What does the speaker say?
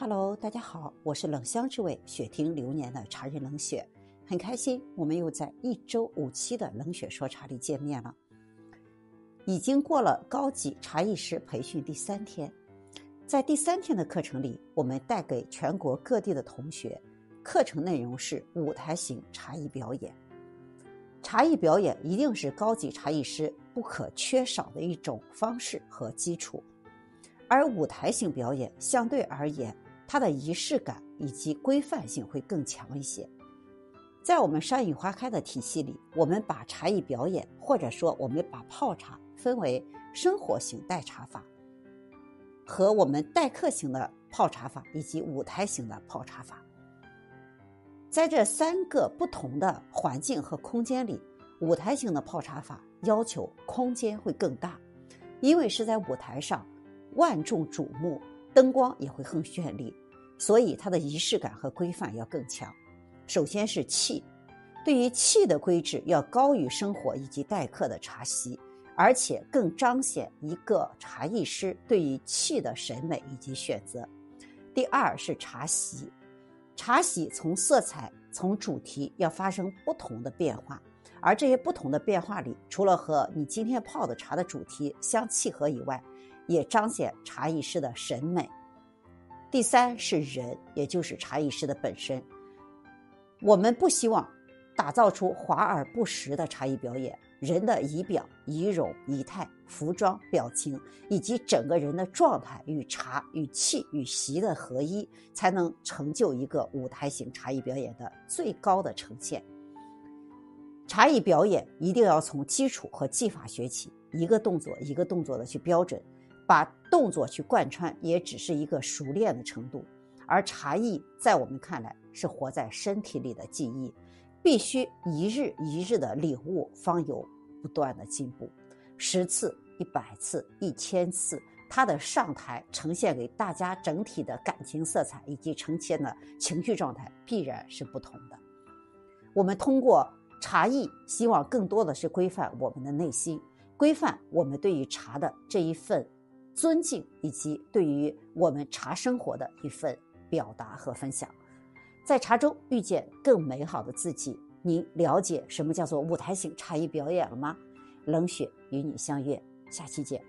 Hello，大家好，我是冷香之味雪听流年的茶人冷雪，很开心我们又在一周五期的冷雪说茶里见面了。已经过了高级茶艺师培训第三天，在第三天的课程里，我们带给全国各地的同学，课程内容是舞台型茶艺表演。茶艺表演一定是高级茶艺师不可缺少的一种方式和基础，而舞台型表演相对而言，它的仪式感以及规范性会更强一些。在我们山雨花开的体系里，我们把茶艺表演，或者说我们把泡茶。分为生活型代茶法和我们待客型的泡茶法，以及舞台型的泡茶法。在这三个不同的环境和空间里，舞台型的泡茶法要求空间会更大，因为是在舞台上，万众瞩目，灯光也会很绚丽，所以它的仪式感和规范要更强。首先是器，对于器的规制要高于生活以及待客的茶席。而且更彰显一个茶艺师对于器的审美以及选择。第二是茶席，茶席从色彩、从主题要发生不同的变化，而这些不同的变化里，除了和你今天泡的茶的主题相契合以外，也彰显茶艺师的审美。第三是人，也就是茶艺师的本身。我们不希望打造出华而不实的茶艺表演。人的仪表、仪容、仪态、服装、表情，以及整个人的状态与茶、与气、与席的合一，才能成就一个舞台型茶艺表演的最高的呈现。茶艺表演一定要从基础和技法学起，一个动作一个动作的去标准，把动作去贯穿，也只是一个熟练的程度。而茶艺在我们看来是活在身体里的记忆。必须一日一日的领悟，方有不断的进步。十次、一百次、一千次，他的上台呈现给大家整体的感情色彩以及呈现的情绪状态必然是不同的。我们通过茶艺，希望更多的是规范我们的内心，规范我们对于茶的这一份尊敬，以及对于我们茶生活的一份表达和分享。在茶中遇见更美好的自己，您了解什么叫做舞台型茶艺表演了吗？冷雪与你相约，下期见。